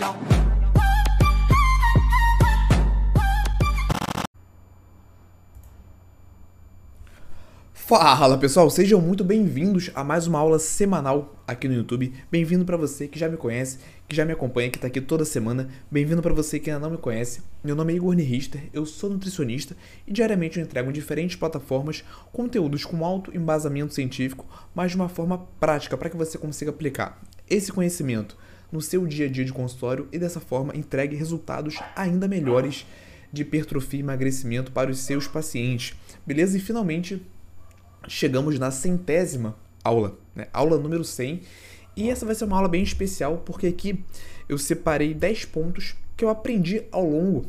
Long. Fala pessoal, sejam muito bem-vindos a mais uma aula semanal aqui no YouTube. Bem-vindo para você que já me conhece, que já me acompanha, que está aqui toda semana. Bem-vindo para você que ainda não me conhece. Meu nome é Igor Richter, eu sou nutricionista e diariamente eu entrego em diferentes plataformas conteúdos com alto embasamento científico, mas de uma forma prática para que você consiga aplicar esse conhecimento no seu dia a dia de consultório e dessa forma entregue resultados ainda melhores de hipertrofia e emagrecimento para os seus pacientes. Beleza? E finalmente chegamos na centésima aula, né? aula número 100. E essa vai ser uma aula bem especial porque aqui eu separei 10 pontos que eu aprendi ao longo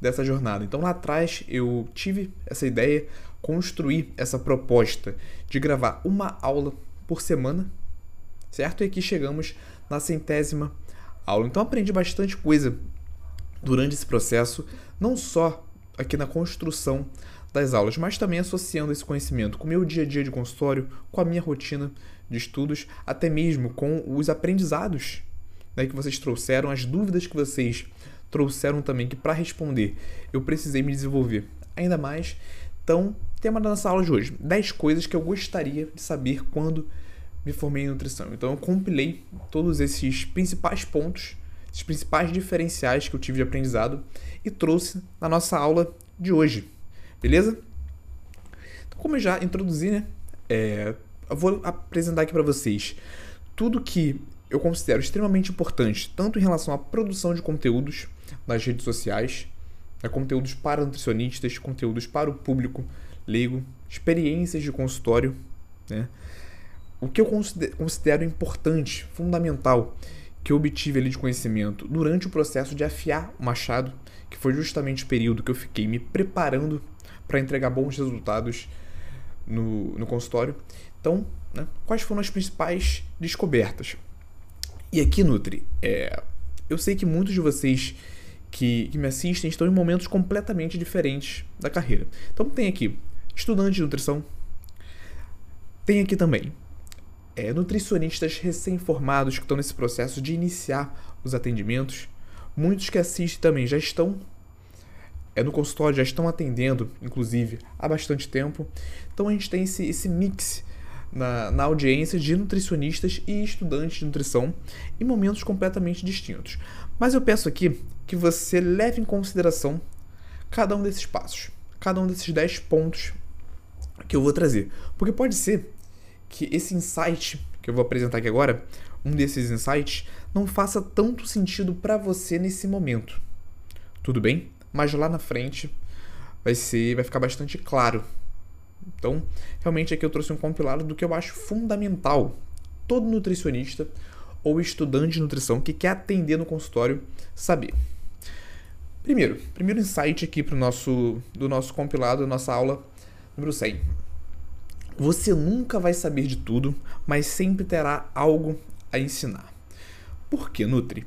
dessa jornada. Então lá atrás eu tive essa ideia, construir essa proposta de gravar uma aula por semana, certo? E aqui chegamos na centésima aula. Então aprendi bastante coisa durante esse processo, não só aqui na construção das aulas, mas também associando esse conhecimento com o meu dia a dia de consultório, com a minha rotina de estudos, até mesmo com os aprendizados né, que vocês trouxeram, as dúvidas que vocês trouxeram também, que para responder eu precisei me desenvolver ainda mais. Então, tema da nossa aula de hoje: 10 coisas que eu gostaria de saber quando me formei em nutrição. Então, eu compilei todos esses principais pontos, esses principais diferenciais que eu tive de aprendizado e trouxe na nossa aula de hoje. Beleza? Então, como eu já introduzi, né? É, eu vou apresentar aqui para vocês tudo que eu considero extremamente importante, tanto em relação à produção de conteúdos nas redes sociais, né, conteúdos para nutricionistas, conteúdos para o público leigo, experiências de consultório, né? O que eu considero importante, fundamental, que eu obtive ali de conhecimento durante o processo de afiar o machado, que foi justamente o período que eu fiquei me preparando para entregar bons resultados no, no consultório. Então, né, quais foram as principais descobertas? E aqui, Nutri, é, eu sei que muitos de vocês que, que me assistem estão em momentos completamente diferentes da carreira. Então, tem aqui estudante de nutrição, tem aqui também é, nutricionistas recém-formados que estão nesse processo de iniciar os atendimentos. Muitos que assistem também já estão é, no consultório, já estão atendendo, inclusive, há bastante tempo. Então a gente tem esse, esse mix na, na audiência de nutricionistas e estudantes de nutrição em momentos completamente distintos. Mas eu peço aqui que você leve em consideração cada um desses passos, cada um desses 10 pontos que eu vou trazer. Porque pode ser que esse insight que eu vou apresentar aqui agora, um desses insights, não faça tanto sentido para você nesse momento. Tudo bem? Mas lá na frente vai ser, vai ficar bastante claro. Então, realmente aqui eu trouxe um compilado do que eu acho fundamental todo nutricionista ou estudante de nutrição que quer atender no consultório saber. Primeiro, primeiro insight aqui pro nosso do nosso compilado, nossa aula número 100. Você nunca vai saber de tudo, mas sempre terá algo a ensinar. Por que, Nutri?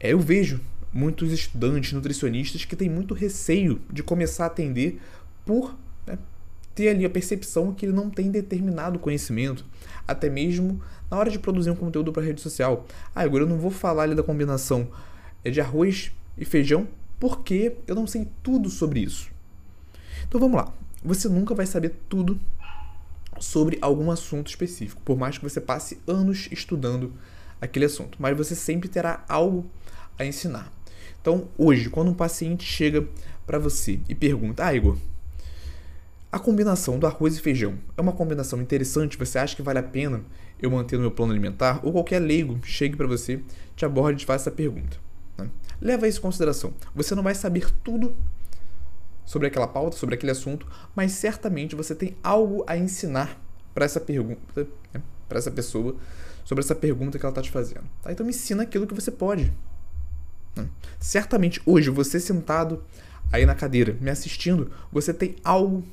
É, eu vejo muitos estudantes nutricionistas que têm muito receio de começar a atender por né, ter ali a percepção que ele não tem determinado conhecimento, até mesmo na hora de produzir um conteúdo para rede social. Ah, agora eu não vou falar ali da combinação é, de arroz e feijão porque eu não sei tudo sobre isso. Então vamos lá. Você nunca vai saber tudo sobre algum assunto específico, por mais que você passe anos estudando aquele assunto, mas você sempre terá algo a ensinar. Então, hoje, quando um paciente chega para você e pergunta: Ah, Igor, a combinação do arroz e feijão é uma combinação interessante? Você acha que vale a pena eu manter no meu plano alimentar? Ou qualquer leigo chegue para você, te aborde e te faça essa pergunta. Né? Leva isso em consideração. Você não vai saber tudo sobre aquela pauta, sobre aquele assunto, mas certamente você tem algo a ensinar para essa pergunta, né? para essa pessoa, sobre essa pergunta que ela está te fazendo. Tá? Então me ensina aquilo que você pode. Certamente hoje, você sentado aí na cadeira, me assistindo, você tem algo,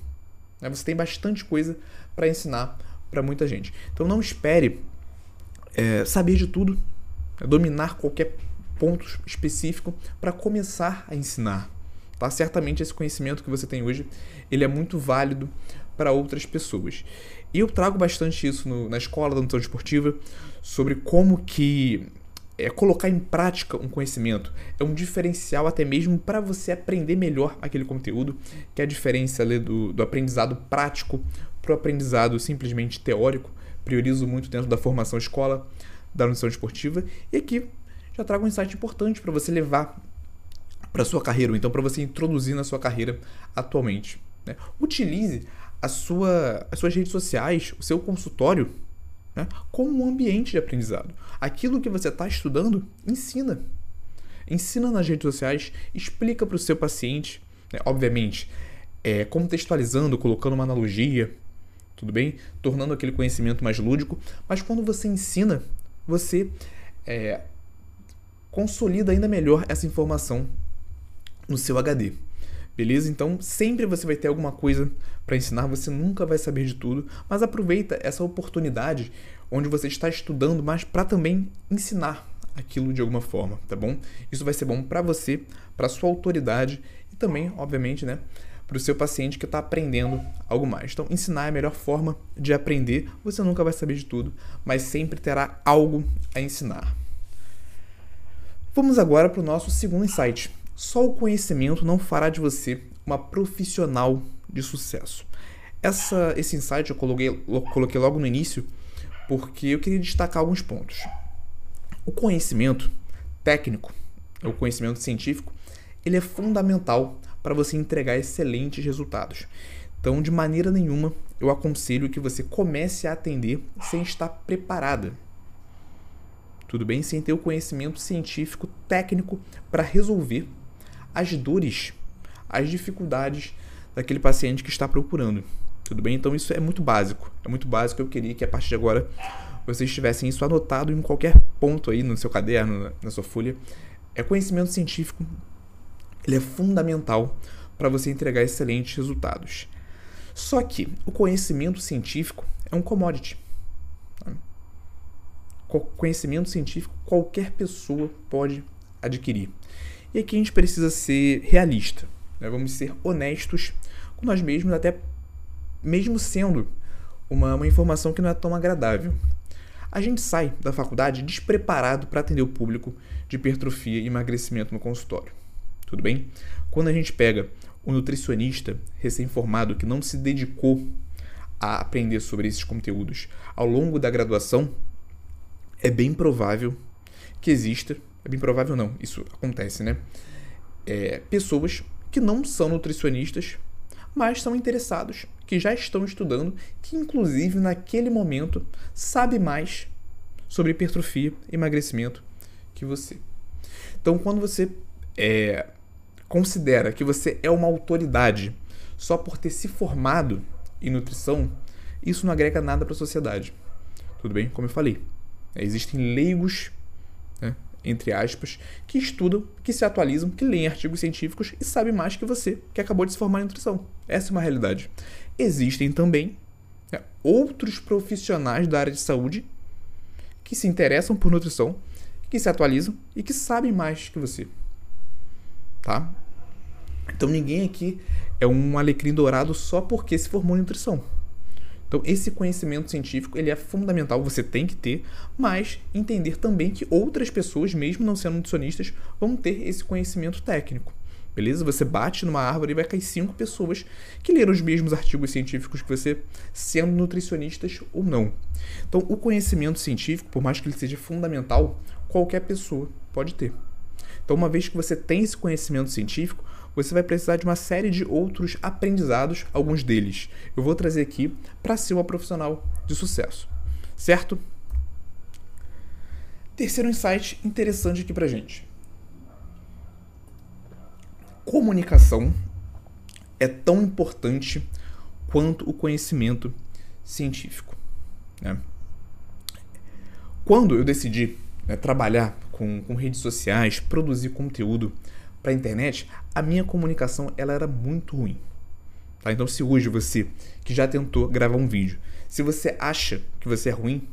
né? você tem bastante coisa para ensinar para muita gente. Então não espere é, saber de tudo, é, dominar qualquer ponto específico para começar a ensinar. Tá? Certamente esse conhecimento que você tem hoje, ele é muito válido para outras pessoas. E eu trago bastante isso no, na escola da nutrição esportiva, sobre como que é, colocar em prática um conhecimento é um diferencial até mesmo para você aprender melhor aquele conteúdo, que é a diferença ali, do, do aprendizado prático para o aprendizado simplesmente teórico. Priorizo muito dentro da formação escola da nutrição esportiva. E aqui já trago um insight importante para você levar para sua carreira, ou então para você introduzir na sua carreira atualmente. Né? Utilize a sua, as suas redes sociais, o seu consultório, né? como um ambiente de aprendizado. Aquilo que você está estudando, ensina. Ensina nas redes sociais, explica para o seu paciente, né? obviamente, é, contextualizando, colocando uma analogia, tudo bem? Tornando aquele conhecimento mais lúdico, mas quando você ensina, você é, consolida ainda melhor essa informação no seu HD. Beleza? Então, sempre você vai ter alguma coisa para ensinar, você nunca vai saber de tudo, mas aproveita essa oportunidade onde você está estudando, mas para também ensinar aquilo de alguma forma, tá bom? Isso vai ser bom para você, para sua autoridade e também, obviamente, né, para o seu paciente que está aprendendo algo mais. Então, ensinar é a melhor forma de aprender. Você nunca vai saber de tudo, mas sempre terá algo a ensinar. Vamos agora para o nosso segundo insight só o conhecimento não fará de você uma profissional de sucesso. Essa, esse insight eu coloquei, coloquei logo no início porque eu queria destacar alguns pontos. O conhecimento técnico, o conhecimento científico, ele é fundamental para você entregar excelentes resultados. Então, de maneira nenhuma, eu aconselho que você comece a atender sem estar preparada. Tudo bem? Sem ter o conhecimento científico técnico para resolver as dores, as dificuldades daquele paciente que está procurando. Tudo bem? Então isso é muito básico. É muito básico. Eu queria que a partir de agora vocês tivessem isso anotado em qualquer ponto aí no seu caderno, na sua folha. É conhecimento científico. Ele é fundamental para você entregar excelentes resultados. Só que o conhecimento científico é um commodity. Tá? Conhecimento científico qualquer pessoa pode adquirir. E aqui a gente precisa ser realista, né? vamos ser honestos com nós mesmos, até mesmo sendo uma, uma informação que não é tão agradável. A gente sai da faculdade despreparado para atender o público de hipertrofia e emagrecimento no consultório. Tudo bem? Quando a gente pega um nutricionista recém-formado que não se dedicou a aprender sobre esses conteúdos ao longo da graduação, é bem provável que exista é bem provável não, isso acontece, né? É, pessoas que não são nutricionistas, mas são interessados, que já estão estudando, que inclusive naquele momento sabe mais sobre hipertrofia emagrecimento que você. Então, quando você é, considera que você é uma autoridade só por ter se formado em nutrição, isso não agrega nada para a sociedade. Tudo bem? Como eu falei, existem leigos né, entre aspas, que estudam, que se atualizam, que leem artigos científicos e sabem mais que você, que acabou de se formar em nutrição. Essa é uma realidade. Existem também né, outros profissionais da área de saúde que se interessam por nutrição, que se atualizam e que sabem mais que você. Tá? Então ninguém aqui é um alecrim dourado só porque se formou em nutrição. Então, esse conhecimento científico ele é fundamental, você tem que ter, mas entender também que outras pessoas, mesmo não sendo nutricionistas, vão ter esse conhecimento técnico. Beleza? Você bate numa árvore e vai cair cinco pessoas que leram os mesmos artigos científicos que você, sendo nutricionistas ou não. Então, o conhecimento científico, por mais que ele seja fundamental, qualquer pessoa pode ter. Então, uma vez que você tem esse conhecimento científico, você vai precisar de uma série de outros aprendizados, alguns deles eu vou trazer aqui para ser uma profissional de sucesso, certo? Terceiro insight interessante aqui para gente. Comunicação é tão importante quanto o conhecimento científico. Né? Quando eu decidi né, trabalhar com, com redes sociais, produzir conteúdo para a internet, a minha comunicação ela era muito ruim. Tá? Então, se hoje você que já tentou gravar um vídeo, se você acha que você é ruim,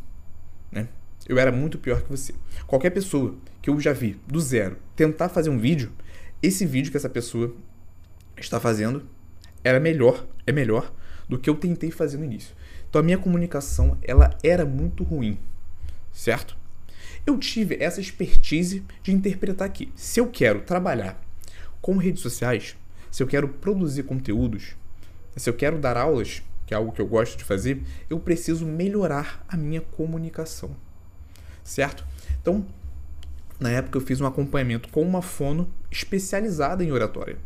né? Eu era muito pior que você. Qualquer pessoa que eu já vi do zero tentar fazer um vídeo, esse vídeo que essa pessoa está fazendo era melhor, é melhor do que eu tentei fazer no início. Então a minha comunicação ela era muito ruim, certo? Eu tive essa expertise de interpretar aqui. Se eu quero trabalhar com redes sociais, se eu quero produzir conteúdos, se eu quero dar aulas, que é algo que eu gosto de fazer, eu preciso melhorar a minha comunicação. Certo? Então, na época eu fiz um acompanhamento com uma fono especializada em oratória.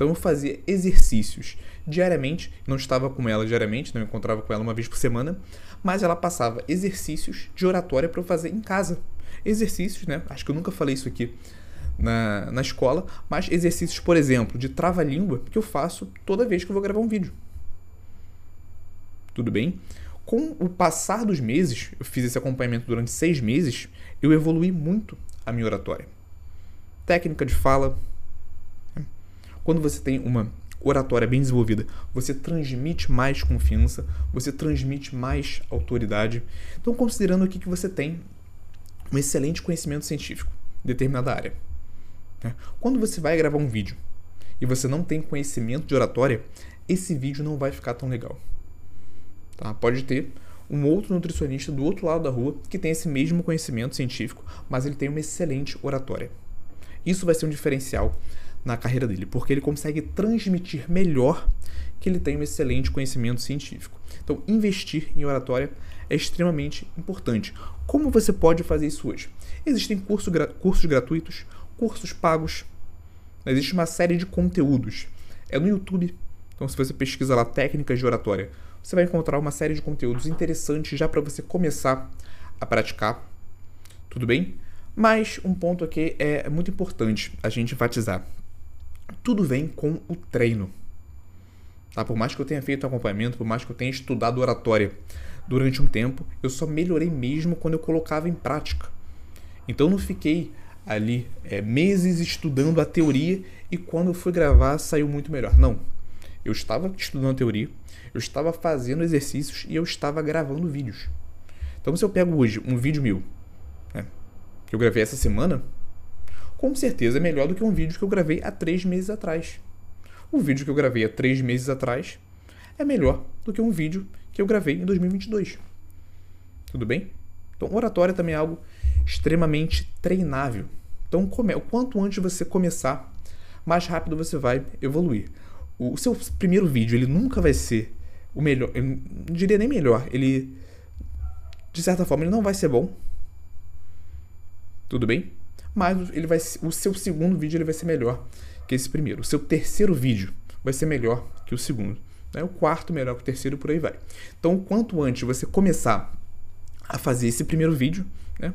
Então eu fazia exercícios diariamente, não estava com ela diariamente, não encontrava com ela uma vez por semana, mas ela passava exercícios de oratória para eu fazer em casa. Exercícios, né? Acho que eu nunca falei isso aqui na, na escola, mas exercícios, por exemplo, de trava-língua que eu faço toda vez que eu vou gravar um vídeo. Tudo bem? Com o passar dos meses, eu fiz esse acompanhamento durante seis meses, eu evolui muito a minha oratória. Técnica de fala, quando você tem uma oratória bem desenvolvida, você transmite mais confiança, você transmite mais autoridade. Então, considerando aqui que você tem um excelente conhecimento científico em determinada área. Né? Quando você vai gravar um vídeo e você não tem conhecimento de oratória, esse vídeo não vai ficar tão legal. Tá? Pode ter um outro nutricionista do outro lado da rua que tem esse mesmo conhecimento científico, mas ele tem uma excelente oratória. Isso vai ser um diferencial na carreira dele, porque ele consegue transmitir melhor que ele tem um excelente conhecimento científico. Então, investir em oratória é extremamente importante. Como você pode fazer isso hoje? Existem curso, cursos gratuitos, cursos pagos, existe uma série de conteúdos. É no YouTube. Então, se você pesquisa lá técnicas de oratória, você vai encontrar uma série de conteúdos interessantes já para você começar a praticar. Tudo bem? Mas um ponto aqui é muito importante a gente enfatizar tudo vem com o treino. Tá? Por mais que eu tenha feito acompanhamento, por mais que eu tenha estudado oratória durante um tempo, eu só melhorei mesmo quando eu colocava em prática. Então eu não fiquei ali é, meses estudando a teoria e quando eu fui gravar saiu muito melhor. Não. Eu estava estudando a teoria, eu estava fazendo exercícios e eu estava gravando vídeos. Então se eu pego hoje um vídeo meu, né, que eu gravei essa semana, com certeza é melhor do que um vídeo que eu gravei há três meses atrás. O vídeo que eu gravei há três meses atrás é melhor do que um vídeo que eu gravei em 2022. Tudo bem? Então, oratória também é algo extremamente treinável. Então, come... quanto antes você começar, mais rápido você vai evoluir. O seu primeiro vídeo, ele nunca vai ser o melhor, eu não diria nem melhor, ele de certa forma ele não vai ser bom. Tudo bem? Mas ele vai, o seu segundo vídeo ele vai ser melhor que esse primeiro. O seu terceiro vídeo vai ser melhor que o segundo. Né? O quarto melhor que o terceiro por aí vai. Então, quanto antes você começar a fazer esse primeiro vídeo, né,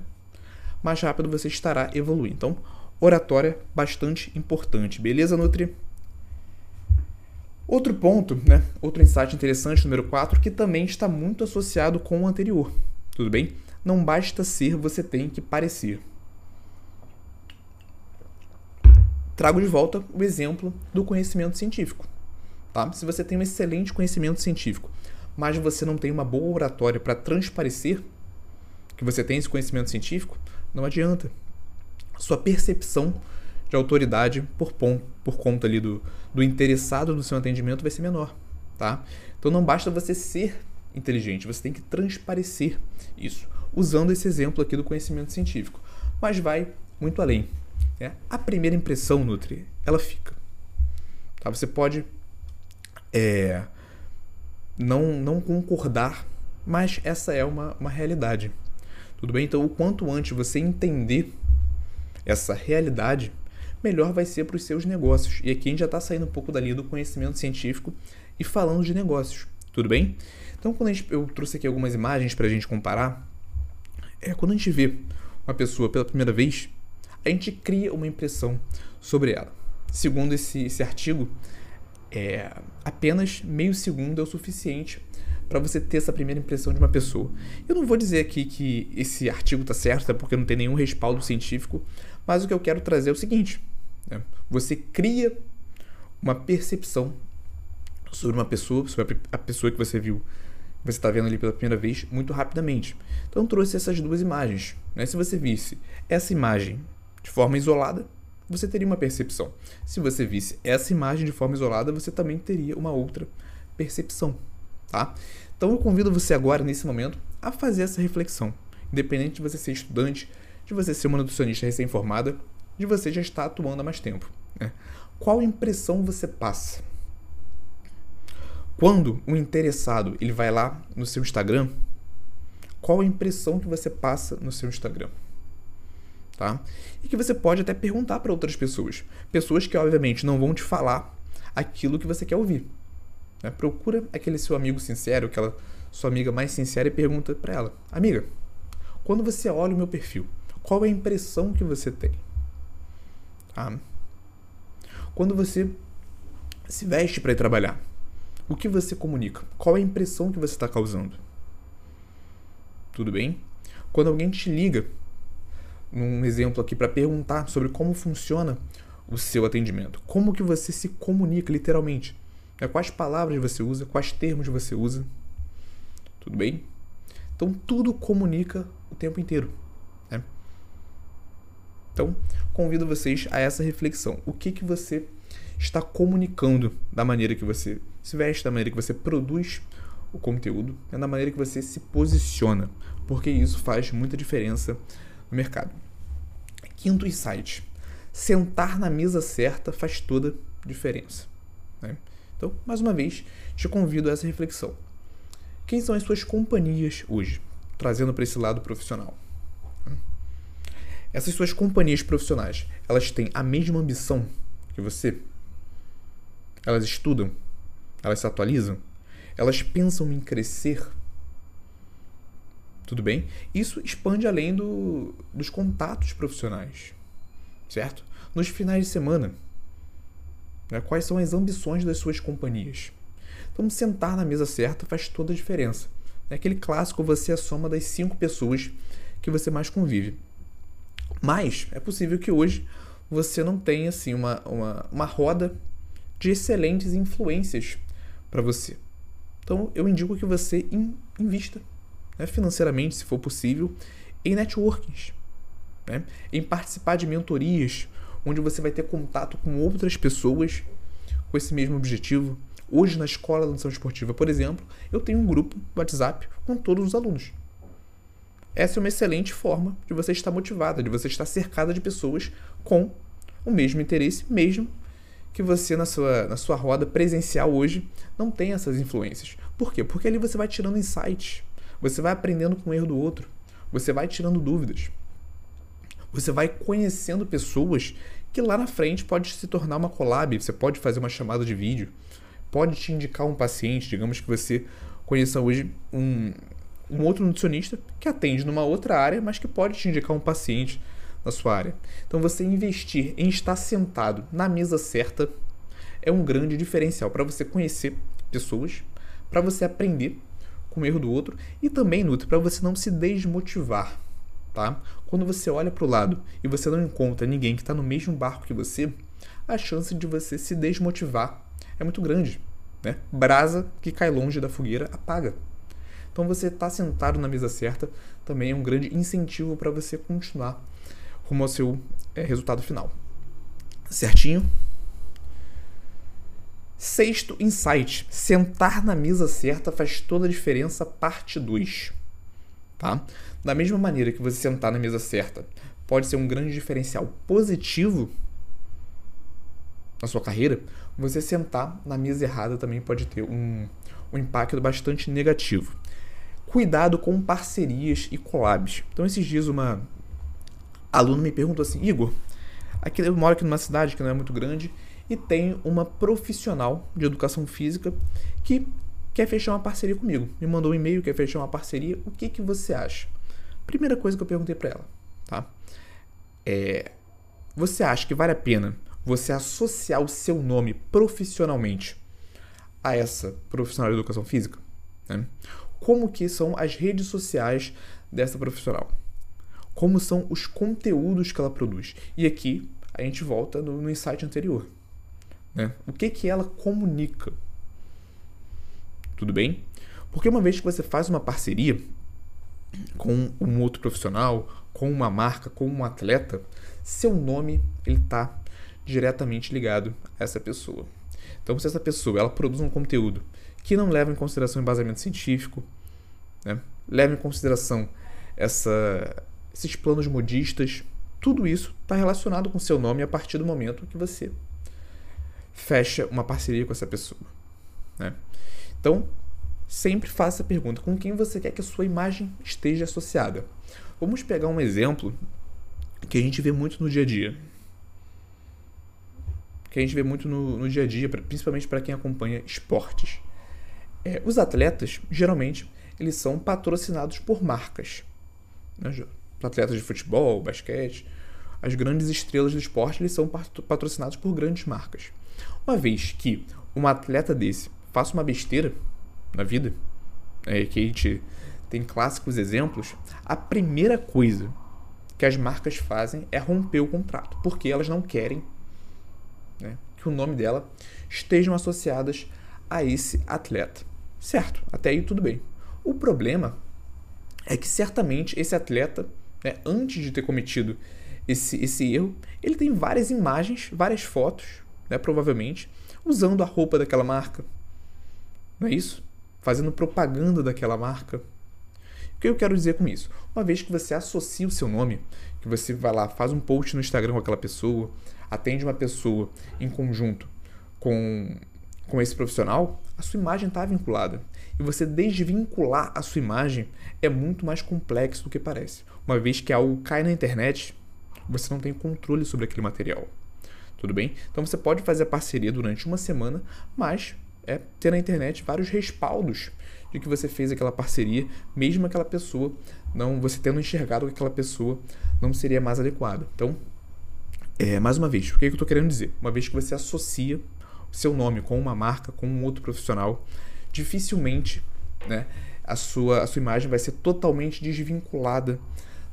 mais rápido você estará evoluindo. Então, oratória bastante importante. Beleza, Nutri? Outro ponto, né, outro insight interessante, número 4, que também está muito associado com o anterior. Tudo bem? Não basta ser, você tem que parecer. Trago de volta o exemplo do conhecimento científico. Tá? Se você tem um excelente conhecimento científico, mas você não tem uma boa oratória para transparecer que você tem esse conhecimento científico, não adianta. Sua percepção de autoridade por, por conta ali do, do interessado no seu atendimento vai ser menor. Tá? Então não basta você ser inteligente, você tem que transparecer isso, usando esse exemplo aqui do conhecimento científico. Mas vai muito além. É, a primeira impressão, Nutri, ela fica. Tá? Você pode é, não, não concordar, mas essa é uma, uma realidade. Tudo bem? Então, o quanto antes você entender essa realidade, melhor vai ser para os seus negócios. E aqui a gente já está saindo um pouco dali do conhecimento científico e falando de negócios. Tudo bem? Então, quando gente, eu trouxe aqui algumas imagens para a gente comparar, é quando a gente vê uma pessoa pela primeira vez, a gente cria uma impressão sobre ela. Segundo esse, esse artigo, é, apenas meio segundo é o suficiente para você ter essa primeira impressão de uma pessoa. Eu não vou dizer aqui que esse artigo está certo, até porque não tem nenhum respaldo científico, mas o que eu quero trazer é o seguinte: né? você cria uma percepção sobre uma pessoa, sobre a pessoa que você viu, que você está vendo ali pela primeira vez, muito rapidamente. Então eu trouxe essas duas imagens. Né? Se você visse essa imagem de forma isolada, você teria uma percepção. Se você visse essa imagem de forma isolada, você também teria uma outra percepção. tá? Então eu convido você agora, nesse momento, a fazer essa reflexão. Independente de você ser estudante, de você ser uma nutricionista recém-formada, de você já estar atuando há mais tempo. Né? Qual impressão você passa? Quando o interessado ele vai lá no seu Instagram, qual a impressão que você passa no seu Instagram? Tá? E que você pode até perguntar para outras pessoas. Pessoas que, obviamente, não vão te falar aquilo que você quer ouvir. Né? Procura aquele seu amigo sincero, aquela sua amiga mais sincera e pergunta para ela: Amiga, quando você olha o meu perfil, qual é a impressão que você tem? Tá? Quando você se veste para ir trabalhar, o que você comunica? Qual é a impressão que você está causando? Tudo bem? Quando alguém te liga, num exemplo aqui, para perguntar sobre como funciona o seu atendimento, como que você se comunica literalmente, né? quais palavras você usa, quais termos você usa, tudo bem? Então tudo comunica o tempo inteiro. Né? Então convido vocês a essa reflexão. O que que você está comunicando da maneira que você se veste, da maneira que você produz o conteúdo, é da maneira que você se posiciona, porque isso faz muita diferença no mercado. Quinto insight: sentar na mesa certa faz toda diferença. Né? Então, mais uma vez, te convido a essa reflexão. Quem são as suas companhias hoje? Trazendo para esse lado profissional. Essas suas companhias profissionais, elas têm a mesma ambição que você? Elas estudam? Elas se atualizam? Elas pensam em crescer? Tudo bem? Isso expande além do, dos contatos profissionais, certo? Nos finais de semana, né, quais são as ambições das suas companhias? Então, sentar na mesa certa faz toda a diferença. É aquele clássico, você é a soma das cinco pessoas que você mais convive. Mas é possível que hoje você não tenha assim, uma, uma, uma roda de excelentes influências para você. Então eu indico que você invista né, financeiramente, se for possível, em networkings, né, em participar de mentorias, onde você vai ter contato com outras pessoas com esse mesmo objetivo. Hoje, na escola de nutrição esportiva, por exemplo, eu tenho um grupo WhatsApp com todos os alunos. Essa é uma excelente forma de você estar motivada, de você estar cercada de pessoas com o mesmo interesse, mesmo que você na sua, na sua roda presencial hoje não tem essas influências. Por quê? Porque ali você vai tirando insights, você vai aprendendo com o erro do outro, você vai tirando dúvidas. Você vai conhecendo pessoas que lá na frente pode se tornar uma collab, você pode fazer uma chamada de vídeo, pode te indicar um paciente, digamos que você conheça hoje um, um outro nutricionista que atende numa outra área, mas que pode te indicar um paciente na sua área. Então, você investir em estar sentado na mesa certa é um grande diferencial para você conhecer pessoas, para você aprender com o erro do outro e também, Nutri, para você não se desmotivar. Tá? Quando você olha para o lado e você não encontra ninguém que está no mesmo barco que você, a chance de você se desmotivar é muito grande. Né? Brasa que cai longe da fogueira apaga. Então você estar tá sentado na mesa certa também é um grande incentivo para você continuar rumo ao seu é, resultado final. Certinho? Sexto insight: sentar na mesa certa faz toda a diferença, parte 2. Tá? Da mesma maneira que você sentar na mesa certa pode ser um grande diferencial positivo na sua carreira, você sentar na mesa errada também pode ter um, um impacto bastante negativo cuidado com parcerias e collabs. Então, esses dias, uma aluna me perguntou assim: Igor, aqui, eu moro aqui numa cidade que não é muito grande e tem uma profissional de educação física que quer fechar uma parceria comigo. Me mandou um e-mail, quer fechar uma parceria. O que, que você acha? Primeira coisa que eu perguntei para ela, tá? É, você acha que vale a pena você associar o seu nome profissionalmente a essa profissional de educação física? Né? como que são as redes sociais dessa profissional. Como são os conteúdos que ela produz. E aqui a gente volta no, no insight anterior. Né? O que, que ela comunica? Tudo bem? Porque uma vez que você faz uma parceria com um outro profissional, com uma marca, com um atleta, seu nome ele está diretamente ligado a essa pessoa. Então, se essa pessoa ela produz um conteúdo que não levam em consideração embasamento científico, né? levam em consideração essa, esses planos modistas. Tudo isso está relacionado com seu nome a partir do momento que você fecha uma parceria com essa pessoa. Né? Então, sempre faça a pergunta com quem você quer que a sua imagem esteja associada. Vamos pegar um exemplo que a gente vê muito no dia a dia. Que a gente vê muito no, no dia a dia, principalmente para quem acompanha esportes. É, os atletas, geralmente, eles são patrocinados por marcas. Né? Atletas de futebol, basquete, as grandes estrelas do esporte, eles são patrocinados por grandes marcas. Uma vez que um atleta desse faça uma besteira na vida, é, que a gente tem clássicos exemplos, a primeira coisa que as marcas fazem é romper o contrato, porque elas não querem né, que o nome dela estejam associadas a esse atleta. Certo, até aí tudo bem. O problema é que certamente esse atleta, né, antes de ter cometido esse, esse erro, ele tem várias imagens, várias fotos, né, provavelmente, usando a roupa daquela marca. Não é isso? Fazendo propaganda daquela marca. O que eu quero dizer com isso? Uma vez que você associa o seu nome, que você vai lá, faz um post no Instagram com aquela pessoa, atende uma pessoa em conjunto com, com esse profissional, a sua imagem está vinculada. E você desvincular a sua imagem é muito mais complexo do que parece. Uma vez que algo cai na internet, você não tem controle sobre aquele material. Tudo bem? Então você pode fazer a parceria durante uma semana, mas é ter na internet vários respaldos de que você fez aquela parceria, mesmo aquela pessoa não você tendo enxergado que aquela pessoa não seria mais adequada. Então, é, mais uma vez, o que, é que eu estou querendo dizer? Uma vez que você associa o seu nome com uma marca, com um outro profissional, dificilmente né, a, sua, a sua imagem vai ser totalmente desvinculada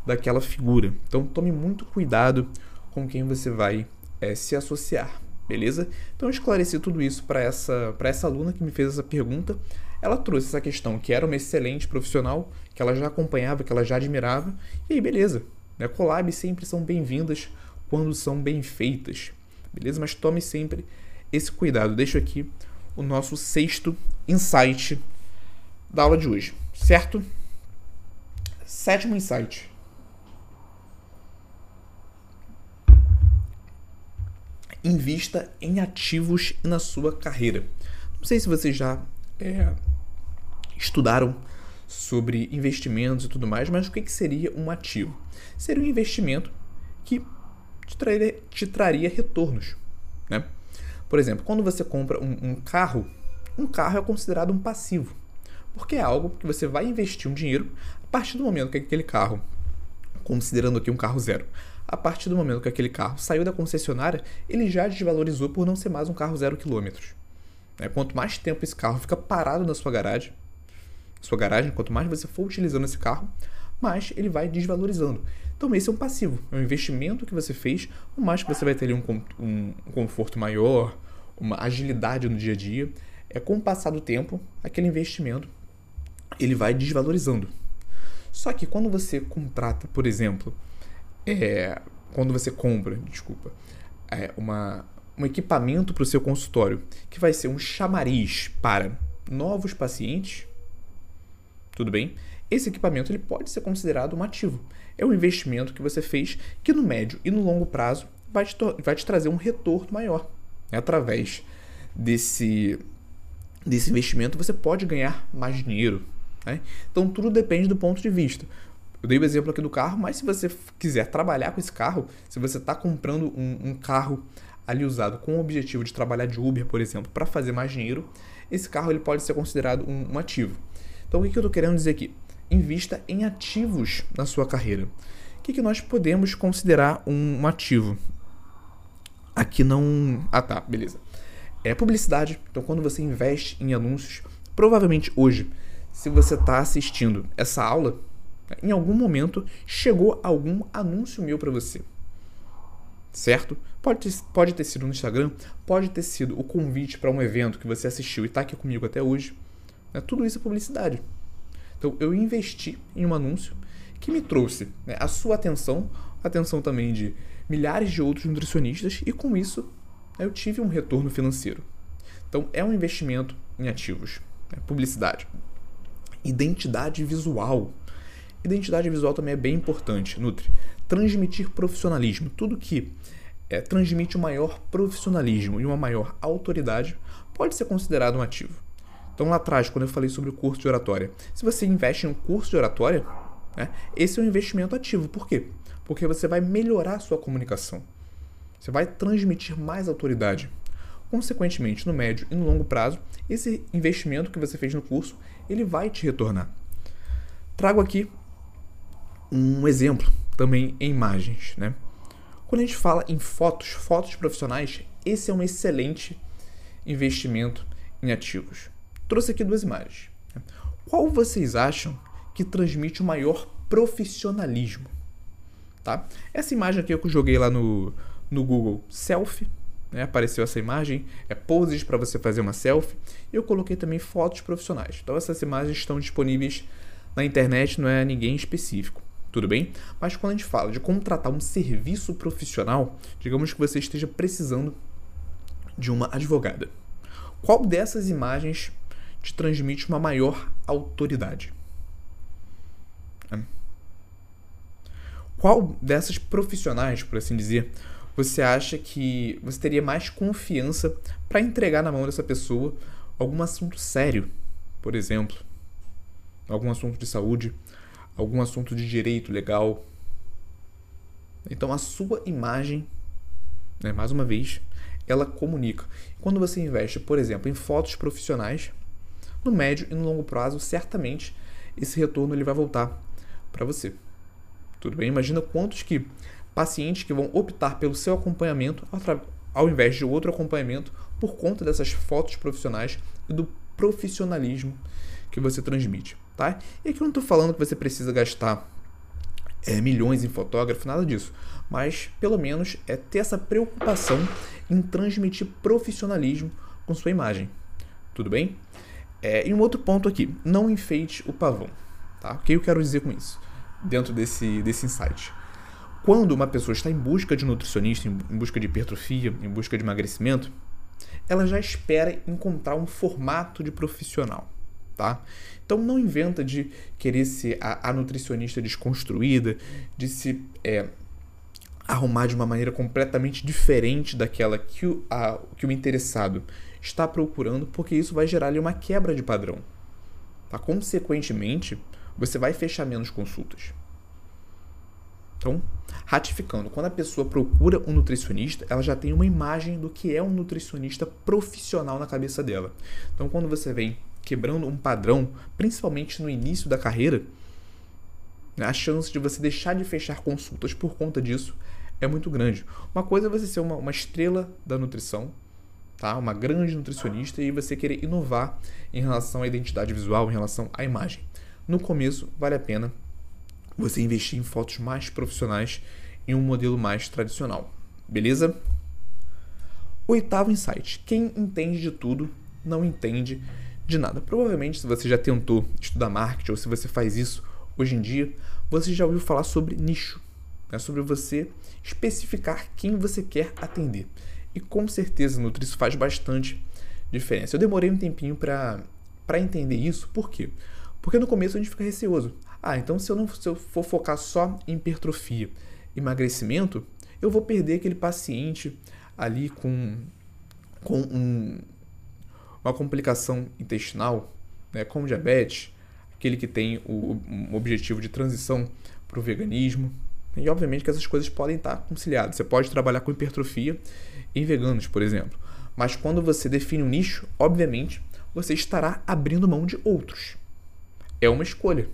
daquela figura. Então, tome muito cuidado com quem você vai é, se associar beleza? Então eu esclareci tudo isso para essa, essa aluna que me fez essa pergunta. Ela trouxe essa questão que era uma excelente profissional, que ela já acompanhava, que ela já admirava, e aí beleza. Né? Collabs sempre são bem-vindas quando são bem feitas, beleza? Mas tome sempre esse cuidado. Deixo aqui o nosso sexto insight da aula de hoje, certo? Sétimo insight. Invista em ativos na sua carreira. Não sei se vocês já é, estudaram sobre investimentos e tudo mais, mas o que, que seria um ativo? Seria um investimento que te traria, te traria retornos. Né? Por exemplo, quando você compra um, um carro, um carro é considerado um passivo, porque é algo que você vai investir um dinheiro a partir do momento que aquele carro, considerando aqui um carro zero, a partir do momento que aquele carro saiu da concessionária, ele já desvalorizou por não ser mais um carro zero quilômetros. É, quanto mais tempo esse carro fica parado na sua garagem, sua garagem, quanto mais você for utilizando esse carro, mais ele vai desvalorizando. Então esse é um passivo, é um investimento que você fez, por mais que você vai ter ali um, um conforto maior, uma agilidade no dia a dia, é com o passar do tempo, aquele investimento ele vai desvalorizando. Só que quando você contrata, por exemplo, é, quando você compra, desculpa, é, uma, um equipamento para o seu consultório que vai ser um chamariz para novos pacientes, tudo bem? Esse equipamento ele pode ser considerado um ativo. É um investimento que você fez que no médio e no longo prazo vai te, vai te trazer um retorno maior. É através desse, desse investimento você pode ganhar mais dinheiro. Né? Então tudo depende do ponto de vista. Eu dei o exemplo aqui do carro, mas se você quiser trabalhar com esse carro, se você está comprando um, um, carro ali usado com o objetivo de trabalhar de Uber, por exemplo, para fazer mais dinheiro, esse carro ele pode ser considerado um, um ativo. Então o que, que eu estou querendo dizer aqui? Invista em ativos na sua carreira. O que, que nós podemos considerar um, um ativo? Aqui não. Ah tá, beleza. É publicidade. Então quando você investe em anúncios, provavelmente hoje, se você está assistindo essa aula, em algum momento chegou algum anúncio meu para você. Certo? Pode ter, pode ter sido no Instagram, pode ter sido o convite para um evento que você assistiu e está aqui comigo até hoje. Né? Tudo isso é publicidade. Então eu investi em um anúncio que me trouxe né, a sua atenção, a atenção também de milhares de outros nutricionistas e com isso eu tive um retorno financeiro. Então é um investimento em ativos. né? publicidade. Identidade visual. Identidade visual também é bem importante, Nutri. Transmitir profissionalismo. Tudo que é, transmite um maior profissionalismo e uma maior autoridade pode ser considerado um ativo. Então, lá atrás, quando eu falei sobre o curso de oratória, se você investe em um curso de oratória, né, esse é um investimento ativo. Por quê? Porque você vai melhorar a sua comunicação. Você vai transmitir mais autoridade. Consequentemente, no médio e no longo prazo, esse investimento que você fez no curso, ele vai te retornar. Trago aqui um exemplo também em imagens, né? Quando a gente fala em fotos, fotos profissionais, esse é um excelente investimento em ativos. Trouxe aqui duas imagens. Né? Qual vocês acham que transmite o maior profissionalismo? Tá? Essa imagem aqui que eu joguei lá no, no Google Selfie, né? apareceu essa imagem, é poses para você fazer uma selfie. E eu coloquei também fotos profissionais. Então essas imagens estão disponíveis na internet, não é ninguém específico tudo bem? Mas quando a gente fala de contratar um serviço profissional, digamos que você esteja precisando de uma advogada. Qual dessas imagens te transmite uma maior autoridade? Qual dessas profissionais, por assim dizer, você acha que você teria mais confiança para entregar na mão dessa pessoa algum assunto sério, por exemplo, algum assunto de saúde, algum assunto de direito legal. Então a sua imagem, né, mais uma vez, ela comunica. Quando você investe, por exemplo, em fotos profissionais, no médio e no longo prazo, certamente esse retorno ele vai voltar para você. Tudo bem? Imagina quantos que pacientes que vão optar pelo seu acompanhamento ao invés de outro acompanhamento por conta dessas fotos profissionais e do profissionalismo que você transmite, tá? E aqui eu não estou falando que você precisa gastar é, milhões em fotógrafo, nada disso. Mas pelo menos é ter essa preocupação em transmitir profissionalismo com sua imagem. Tudo bem? É, e um outro ponto aqui, não enfeite o pavão. Tá? O que eu quero dizer com isso? Dentro desse, desse insight. Quando uma pessoa está em busca de nutricionista, em busca de hipertrofia, em busca de emagrecimento, ela já espera encontrar um formato de profissional tá? Então não inventa de querer ser a, a nutricionista desconstruída, de se é, arrumar de uma maneira completamente diferente daquela que o, a, que o interessado está procurando, porque isso vai gerar ali uma quebra de padrão. Tá? Consequentemente, você vai fechar menos consultas. Então, ratificando, quando a pessoa procura um nutricionista, ela já tem uma imagem do que é um nutricionista profissional na cabeça dela. Então, quando você vem quebrando um padrão, principalmente no início da carreira, a chance de você deixar de fechar consultas por conta disso é muito grande. Uma coisa é você ser uma, uma estrela da nutrição, tá? uma grande nutricionista, e você querer inovar em relação à identidade visual, em relação à imagem. No começo, vale a pena você investir em fotos mais profissionais em um modelo mais tradicional. Beleza? Oitavo insight: quem entende de tudo não entende de nada. Provavelmente, se você já tentou estudar marketing ou se você faz isso hoje em dia, você já ouviu falar sobre nicho, né? sobre você especificar quem você quer atender. E com certeza, Nutri, isso faz bastante diferença. Eu demorei um tempinho para entender isso, por quê? Porque no começo a gente fica receoso. Ah, então se eu não se eu for focar só em hipertrofia, emagrecimento, eu vou perder aquele paciente ali com, com um, uma complicação intestinal, né, como diabetes, aquele que tem o, um objetivo de transição para o veganismo. E obviamente que essas coisas podem estar conciliadas. Você pode trabalhar com hipertrofia em veganos, por exemplo. Mas quando você define um nicho, obviamente, você estará abrindo mão de outros. É uma escolha.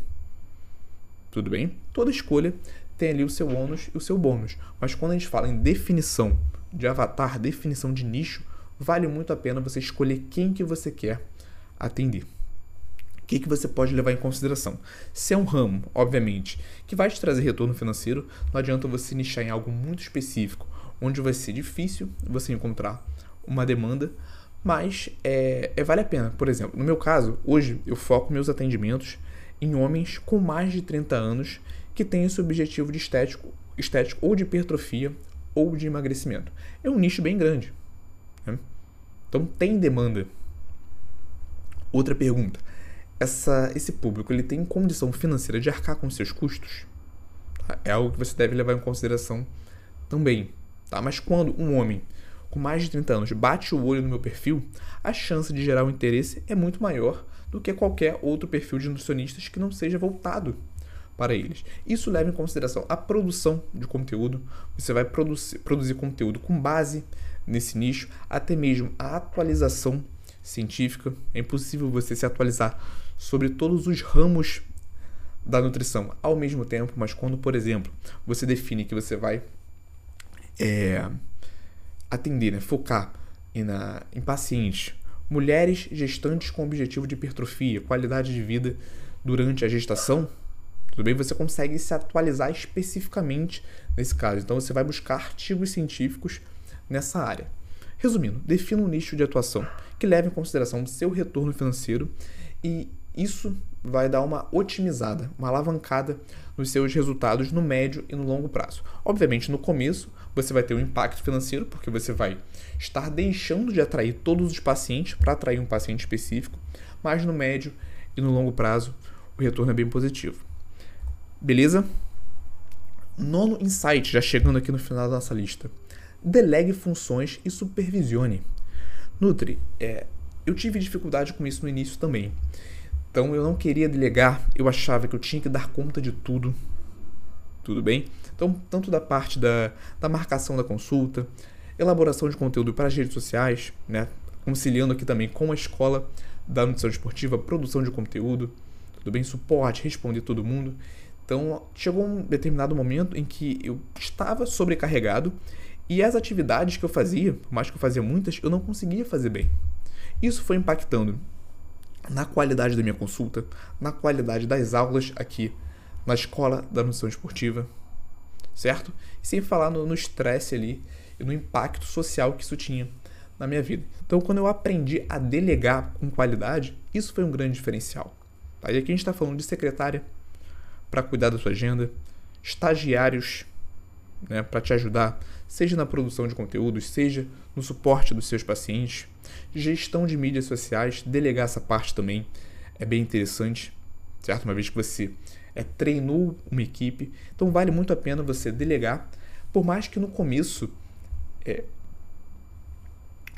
Tudo bem? Toda escolha tem ali o seu ônus e o seu bônus. Mas quando a gente fala em definição de avatar, definição de nicho, vale muito a pena você escolher quem que você quer atender. O que, que você pode levar em consideração? Se é um ramo, obviamente, que vai te trazer retorno financeiro, não adianta você nichar em algo muito específico, onde vai ser difícil você encontrar uma demanda, mas é, é vale a pena. Por exemplo, no meu caso, hoje eu foco meus atendimentos em homens com mais de 30 anos que têm esse objetivo de estético, estético ou de hipertrofia ou de emagrecimento. É um nicho bem grande. Então tem demanda. Outra pergunta: essa, esse público ele tem condição financeira de arcar com seus custos? Tá? É algo que você deve levar em consideração também. Tá? Mas quando um homem com mais de 30 anos bate o olho no meu perfil, a chance de gerar um interesse é muito maior do que qualquer outro perfil de nutricionistas que não seja voltado para eles. Isso leva em consideração a produção de conteúdo. Você vai produzir, produzir conteúdo com base nesse nicho, até mesmo a atualização científica. É impossível você se atualizar sobre todos os ramos da nutrição ao mesmo tempo, mas quando, por exemplo, você define que você vai é, atender, né, focar em, na, em pacientes, mulheres gestantes com objetivo de hipertrofia, qualidade de vida durante a gestação, tudo bem? Você consegue se atualizar especificamente nesse caso. Então você vai buscar artigos científicos nessa área. Resumindo, defina um nicho de atuação que leve em consideração o seu retorno financeiro e isso vai dar uma otimizada, uma alavancada nos seus resultados no médio e no longo prazo. Obviamente, no começo, você vai ter um impacto financeiro, porque você vai estar deixando de atrair todos os pacientes para atrair um paciente específico, mas no médio e no longo prazo, o retorno é bem positivo. Beleza? Nono insight, já chegando aqui no final da nossa lista. Delegue funções e supervisione. Nutri, é, eu tive dificuldade com isso no início também. Então eu não queria delegar, eu achava que eu tinha que dar conta de tudo. Tudo bem? Então, tanto da parte da, da marcação da consulta, elaboração de conteúdo para as redes sociais, né? conciliando aqui também com a escola da nutrição esportiva, produção de conteúdo, tudo bem? Suporte, responder todo mundo. Então, chegou um determinado momento em que eu estava sobrecarregado e as atividades que eu fazia, por mais que eu fazia muitas, eu não conseguia fazer bem. Isso foi impactando na qualidade da minha consulta, na qualidade das aulas aqui na escola da nutrição esportiva, certo? E sem falar no estresse ali e no impacto social que isso tinha na minha vida. Então, quando eu aprendi a delegar com qualidade, isso foi um grande diferencial. Tá? E aqui a gente está falando de secretária para cuidar da sua agenda, estagiários né, para te ajudar, seja na produção de conteúdos, seja no suporte dos seus pacientes, gestão de mídias sociais, delegar essa parte também é bem interessante, certo? Uma vez que você é, treinou uma equipe, então vale muito a pena você delegar, por mais que no começo é,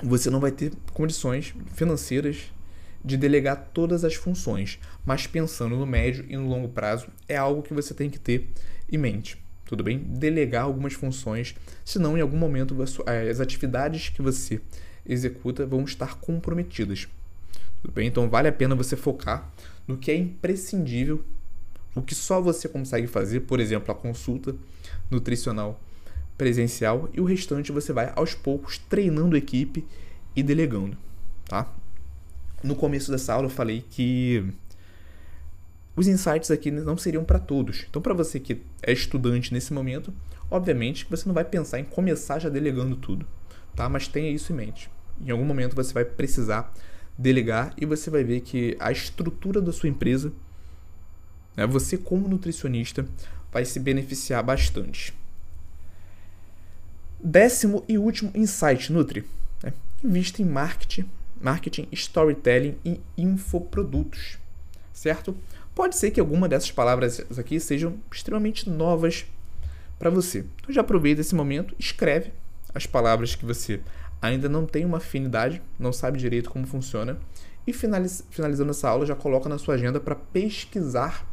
você não vai ter condições financeiras de delegar todas as funções, mas pensando no médio e no longo prazo é algo que você tem que ter em mente tudo bem? Delegar algumas funções, senão em algum momento as atividades que você executa vão estar comprometidas. Tudo bem? Então vale a pena você focar no que é imprescindível, o que só você consegue fazer, por exemplo, a consulta nutricional presencial e o restante você vai aos poucos treinando a equipe e delegando, tá? No começo dessa aula eu falei que os insights aqui não seriam para todos. Então, para você que é estudante nesse momento, obviamente que você não vai pensar em começar já delegando tudo, tá? Mas tenha isso em mente. Em algum momento você vai precisar delegar e você vai ver que a estrutura da sua empresa, né, você como nutricionista, vai se beneficiar bastante. Décimo e último insight, Nutri. Né? Invista em marketing, marketing, storytelling e infoprodutos, certo? Pode ser que alguma dessas palavras aqui sejam extremamente novas para você. Então já aproveita esse momento, escreve as palavras que você ainda não tem uma afinidade, não sabe direito como funciona, e finaliz finalizando essa aula já coloca na sua agenda para pesquisar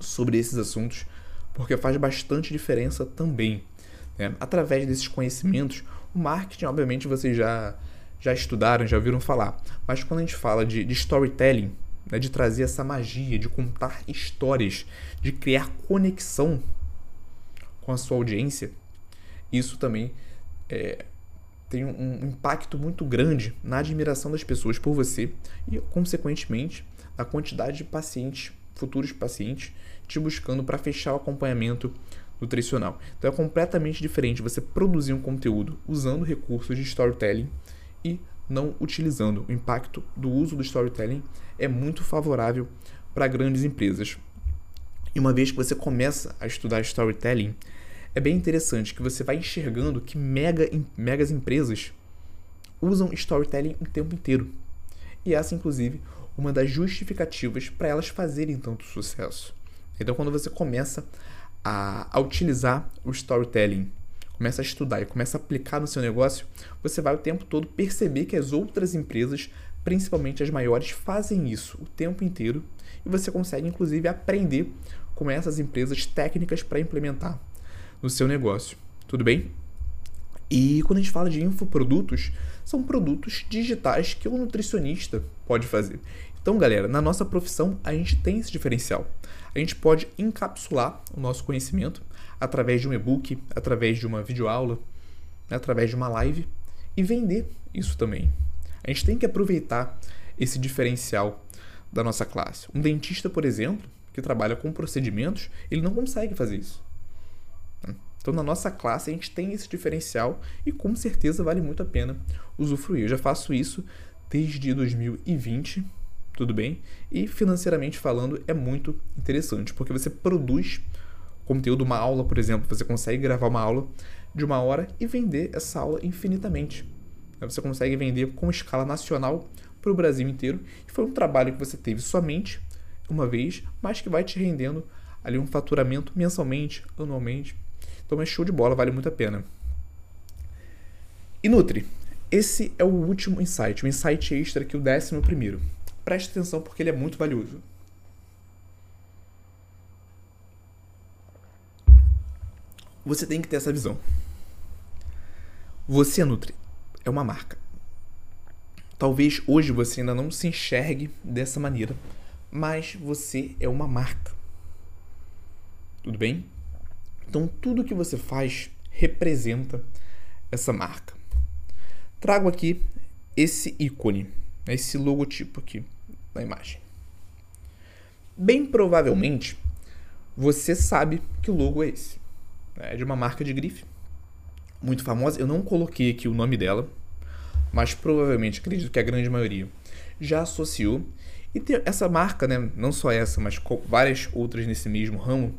sobre esses assuntos, porque faz bastante diferença também. Né? Através desses conhecimentos, o marketing, obviamente, vocês já, já estudaram, já ouviram falar, mas quando a gente fala de, de storytelling, né, de trazer essa magia, de contar histórias, de criar conexão com a sua audiência, isso também é, tem um impacto muito grande na admiração das pessoas por você e, consequentemente, na quantidade de pacientes, futuros pacientes, te buscando para fechar o acompanhamento nutricional. Então é completamente diferente você produzir um conteúdo usando recursos de storytelling e não utilizando. O impacto do uso do storytelling é muito favorável para grandes empresas. E uma vez que você começa a estudar storytelling, é bem interessante que você vai enxergando que mega, megas empresas usam storytelling o tempo inteiro. E essa, inclusive, uma das justificativas para elas fazerem tanto sucesso. Então, quando você começa a, a utilizar o storytelling, começa a estudar e começa a aplicar no seu negócio, você vai o tempo todo perceber que as outras empresas, principalmente as maiores, fazem isso o tempo inteiro e você consegue inclusive aprender com essas empresas técnicas para implementar no seu negócio. Tudo bem? E quando a gente fala de infoprodutos, são produtos digitais que o nutricionista pode fazer. Então, galera, na nossa profissão a gente tem esse diferencial. A gente pode encapsular o nosso conhecimento através de um e-book, através de uma videoaula, né, através de uma live e vender isso também. A gente tem que aproveitar esse diferencial da nossa classe. Um dentista, por exemplo, que trabalha com procedimentos, ele não consegue fazer isso. Então, na nossa classe, a gente tem esse diferencial e com certeza vale muito a pena usufruir. Eu já faço isso desde 2020 tudo bem? E financeiramente falando, é muito interessante, porque você produz conteúdo, uma aula, por exemplo, você consegue gravar uma aula de uma hora e vender essa aula infinitamente. Você consegue vender com escala nacional para o Brasil inteiro. E foi um trabalho que você teve somente uma vez, mas que vai te rendendo ali um faturamento mensalmente, anualmente. Então é show de bola, vale muito a pena. E Nutri, esse é o último insight, o insight extra aqui, o décimo primeiro. Preste atenção porque ele é muito valioso. Você tem que ter essa visão. Você, Nutri, é uma marca. Talvez hoje você ainda não se enxergue dessa maneira, mas você é uma marca. Tudo bem? Então, tudo que você faz representa essa marca. Trago aqui esse ícone esse logotipo aqui na imagem. Bem provavelmente você sabe que logo é esse. É de uma marca de grife muito famosa. Eu não coloquei aqui o nome dela, mas provavelmente acredito que a grande maioria já associou. E tem essa marca, né, não só essa, mas várias outras nesse mesmo ramo,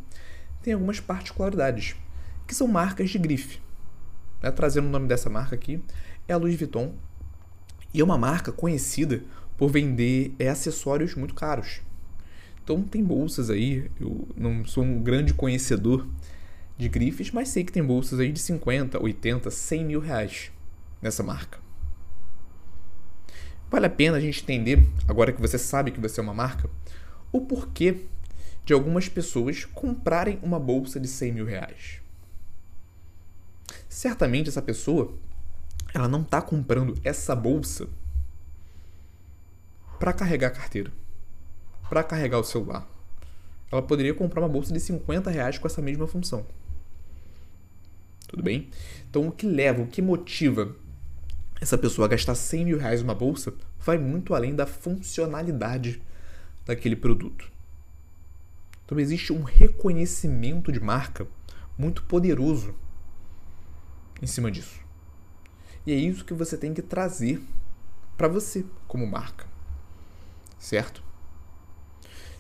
tem algumas particularidades, que são marcas de grife. Né, trazendo o nome dessa marca aqui, é a Louis Vuitton, e é uma marca conhecida por vender é, acessórios muito caros. Então tem bolsas aí, eu não sou um grande conhecedor de grifes, mas sei que tem bolsas aí de 50, 80, 100 mil reais nessa marca. Vale a pena a gente entender, agora que você sabe que você é uma marca, o porquê de algumas pessoas comprarem uma bolsa de 100 mil reais. Certamente essa pessoa ela não está comprando essa bolsa para carregar a carteira, para carregar o celular. Ela poderia comprar uma bolsa de 50 reais com essa mesma função. Tudo bem? Então, o que leva, o que motiva essa pessoa a gastar 100 mil reais numa bolsa vai muito além da funcionalidade daquele produto. Então, existe um reconhecimento de marca muito poderoso em cima disso. E é isso que você tem que trazer para você como marca. Certo?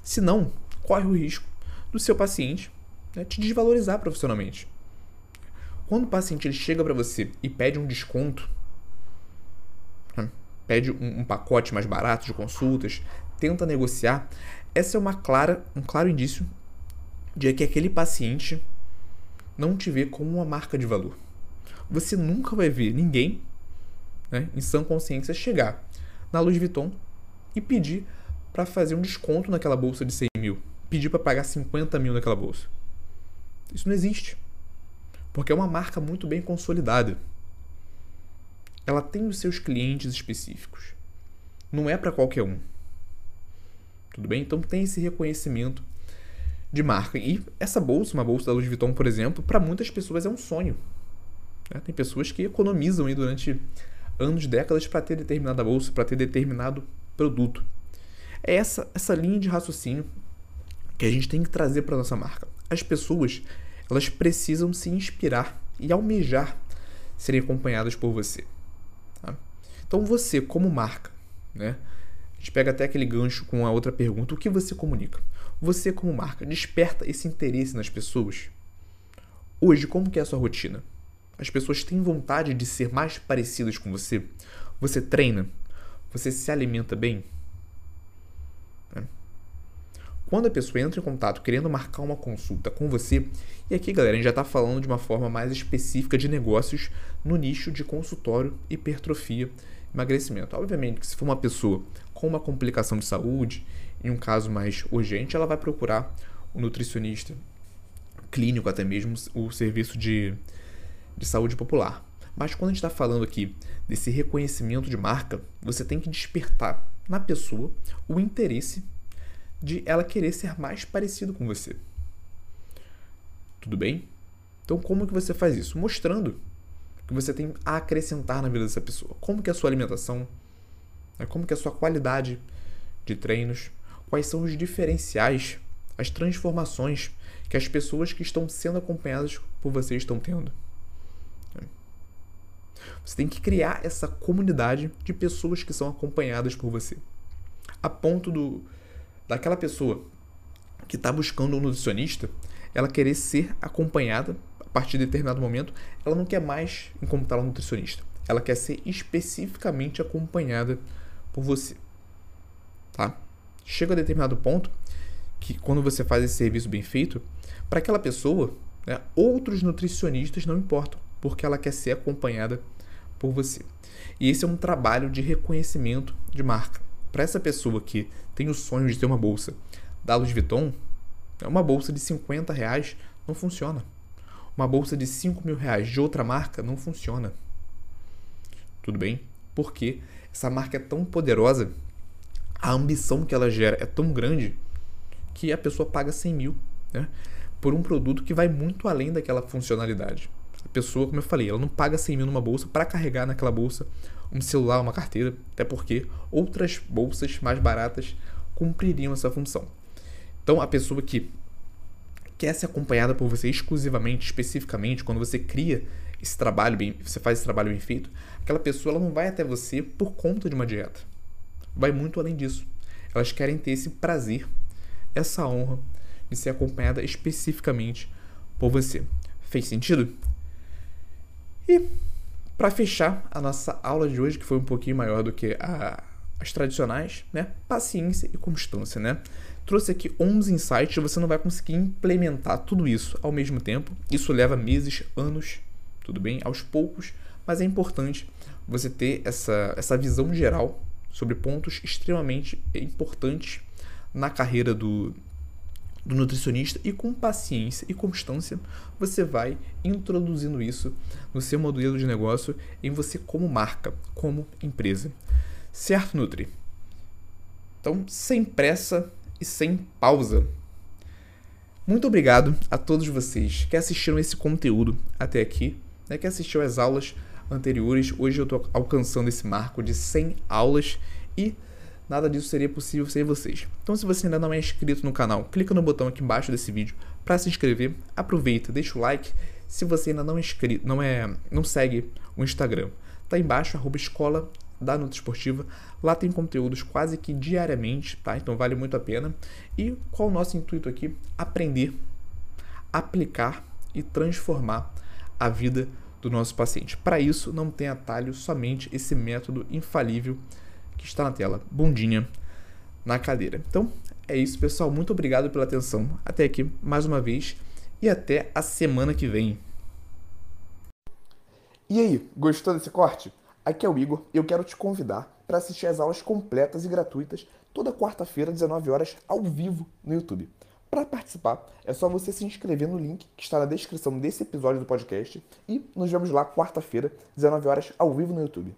Se não, corre o risco do seu paciente né, te desvalorizar profissionalmente. Quando o paciente ele chega para você e pede um desconto, né, pede um, pacote mais barato de consultas, tenta negociar, essa é uma clara, um claro indício de que aquele paciente não te vê como uma marca de valor você nunca vai ver ninguém né, em sã consciência chegar na Louis Vuitton e pedir para fazer um desconto naquela bolsa de 100 mil, pedir para pagar 50 mil naquela bolsa. Isso não existe. Porque é uma marca muito bem consolidada. Ela tem os seus clientes específicos. Não é para qualquer um. Tudo bem? Então tem esse reconhecimento de marca. E essa bolsa, uma bolsa da Louis Vuitton, por exemplo, para muitas pessoas é um sonho. Né? Tem pessoas que economizam aí durante anos, décadas para ter determinada bolsa, para ter determinado produto. É essa, essa linha de raciocínio que a gente tem que trazer para nossa marca. As pessoas elas precisam se inspirar e almejar serem acompanhadas por você. Tá? Então você, como marca, né? A gente pega até aquele gancho com a outra pergunta: o que você comunica? Você, como marca, desperta esse interesse nas pessoas? Hoje, como que é a sua rotina? As pessoas têm vontade de ser mais parecidas com você. Você treina, Você se alimenta bem? Quando a pessoa entra em contato querendo marcar uma consulta com você, e aqui, galera, a gente já está falando de uma forma mais específica de negócios no nicho de consultório, hipertrofia, emagrecimento. Obviamente que se for uma pessoa com uma complicação de saúde, em um caso mais urgente, ela vai procurar o um nutricionista clínico, até mesmo o serviço de, de saúde popular. Mas quando a gente está falando aqui desse reconhecimento de marca, você tem que despertar na pessoa o interesse de ela querer ser mais parecido com você. Tudo bem? Então como que você faz isso? Mostrando que você tem a acrescentar na vida dessa pessoa. Como que é a sua alimentação, né? como que é a sua qualidade de treinos, quais são os diferenciais, as transformações que as pessoas que estão sendo acompanhadas por você estão tendo. Você tem que criar essa comunidade de pessoas que são acompanhadas por você. A ponto do daquela pessoa que está buscando um nutricionista, ela querer ser acompanhada a partir de determinado momento, ela não quer mais encontrar um nutricionista. Ela quer ser especificamente acompanhada por você. Tá? Chega a determinado ponto que quando você faz esse serviço bem feito, para aquela pessoa, né, outros nutricionistas não importam, porque ela quer ser acompanhada por você. E esse é um trabalho de reconhecimento de marca. Para essa pessoa que tem o sonho de ter uma bolsa da Louis Vuitton, uma bolsa de 50 reais não funciona. Uma bolsa de 5 mil reais de outra marca não funciona. Tudo bem? Porque essa marca é tão poderosa, a ambição que ela gera é tão grande que a pessoa paga 100 mil né, por um produto que vai muito além daquela funcionalidade. Pessoa, como eu falei, ela não paga 100 mil numa bolsa para carregar naquela bolsa um celular, uma carteira, até porque outras bolsas mais baratas cumpririam essa função. Então, a pessoa que quer ser acompanhada por você exclusivamente, especificamente, quando você cria esse trabalho bem, você faz esse trabalho bem feito, aquela pessoa ela não vai até você por conta de uma dieta. Vai muito além disso. Elas querem ter esse prazer, essa honra de ser acompanhada especificamente por você. Fez sentido? E para fechar a nossa aula de hoje, que foi um pouquinho maior do que a, as tradicionais, né? Paciência e constância, né? Trouxe aqui 11 insights, você não vai conseguir implementar tudo isso ao mesmo tempo. Isso leva meses, anos, tudo bem? Aos poucos, mas é importante você ter essa, essa visão geral sobre pontos extremamente importantes na carreira do, do nutricionista e com paciência e constância você vai introduzindo isso no seu modelo de negócio em você como marca, como empresa. Certo, Nutri? Então, sem pressa e sem pausa. Muito obrigado a todos vocês que assistiram esse conteúdo até aqui, né, que assistiram as aulas anteriores. Hoje eu estou alcançando esse marco de 100 aulas e nada disso seria possível sem vocês. Então, se você ainda não é inscrito no canal, clica no botão aqui embaixo desse vídeo para se inscrever. Aproveita, deixa o like. Se você ainda não é inscrito, não é, não segue o Instagram, tá embaixo arroba escola da Nutra Esportiva. Lá tem conteúdos quase que diariamente, tá? Então vale muito a pena. E qual o nosso intuito aqui? Aprender, aplicar e transformar a vida do nosso paciente. Para isso, não tem atalho, somente esse método infalível que está na tela, bundinha na cadeira. Então, é isso, pessoal. Muito obrigado pela atenção. Até aqui mais uma vez e até a semana que vem. E aí, gostou desse corte? Aqui é o Igor e eu quero te convidar para assistir as aulas completas e gratuitas toda quarta-feira, 19 horas, ao vivo no YouTube. Para participar, é só você se inscrever no link que está na descrição desse episódio do podcast e nos vemos lá quarta-feira, 19 horas, ao vivo no YouTube.